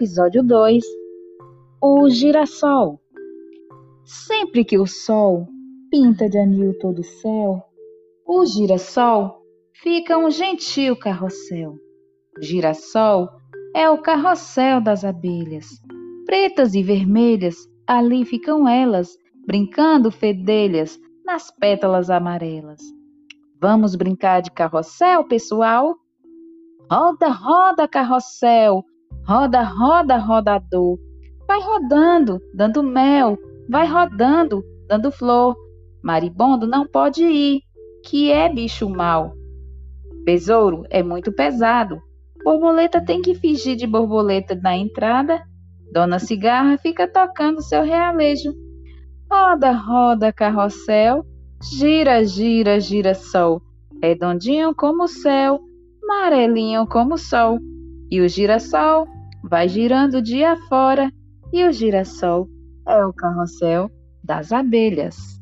Episódio 2 O girassol. Sempre que o sol pinta de anil todo o céu, o girassol fica um gentil carrossel. Girassol é o carrossel das abelhas. Pretas e vermelhas, ali ficam elas, brincando fedelhas nas pétalas amarelas. Vamos brincar de carrossel, pessoal? Roda, roda, carrossel, roda, roda, rodador. Vai rodando, dando mel, vai rodando, dando flor. Maribondo não pode ir, que é bicho mau. Besouro é muito pesado. Borboleta tem que fingir de borboleta na entrada. Dona Cigarra fica tocando seu realejo. Roda, roda, carrossel, gira, gira, gira sol, redondinho como o céu, amarelinho como o sol. E o girassol vai girando dia fora, e o girassol é o carrossel das abelhas.